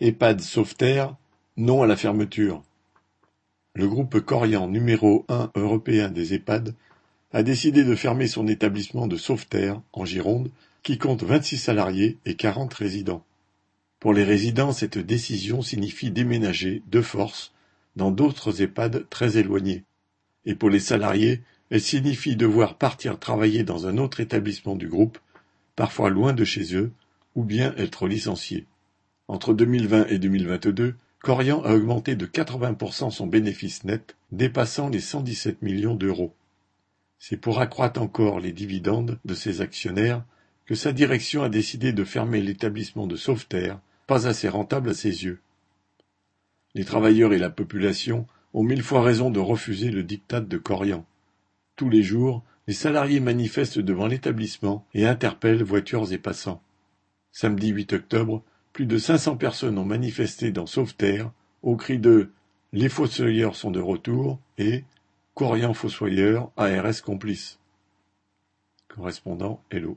EHPAD Sauveterre, non à la fermeture. Le groupe Corian numéro un européen des EHPAD a décidé de fermer son établissement de Sauveterre, en Gironde, qui compte vingt-six salariés et quarante résidents. Pour les résidents, cette décision signifie déménager, de force, dans d'autres EHPAD très éloignés. Et pour les salariés, elle signifie devoir partir travailler dans un autre établissement du groupe, parfois loin de chez eux, ou bien être licenciés. Entre 2020 et 2022, Corian a augmenté de 80% son bénéfice net, dépassant les 117 millions d'euros. C'est pour accroître encore les dividendes de ses actionnaires que sa direction a décidé de fermer l'établissement de Sauveterre, pas assez rentable à ses yeux. Les travailleurs et la population ont mille fois raison de refuser le diktat de Corian. Tous les jours, les salariés manifestent devant l'établissement et interpellent voitures et passants. Samedi 8 octobre, plus de 500 personnes ont manifesté dans Sauveterre au cri de Les fossoyeurs sont de retour et Corian fossoyeur, ARS complice. Correspondant Hello.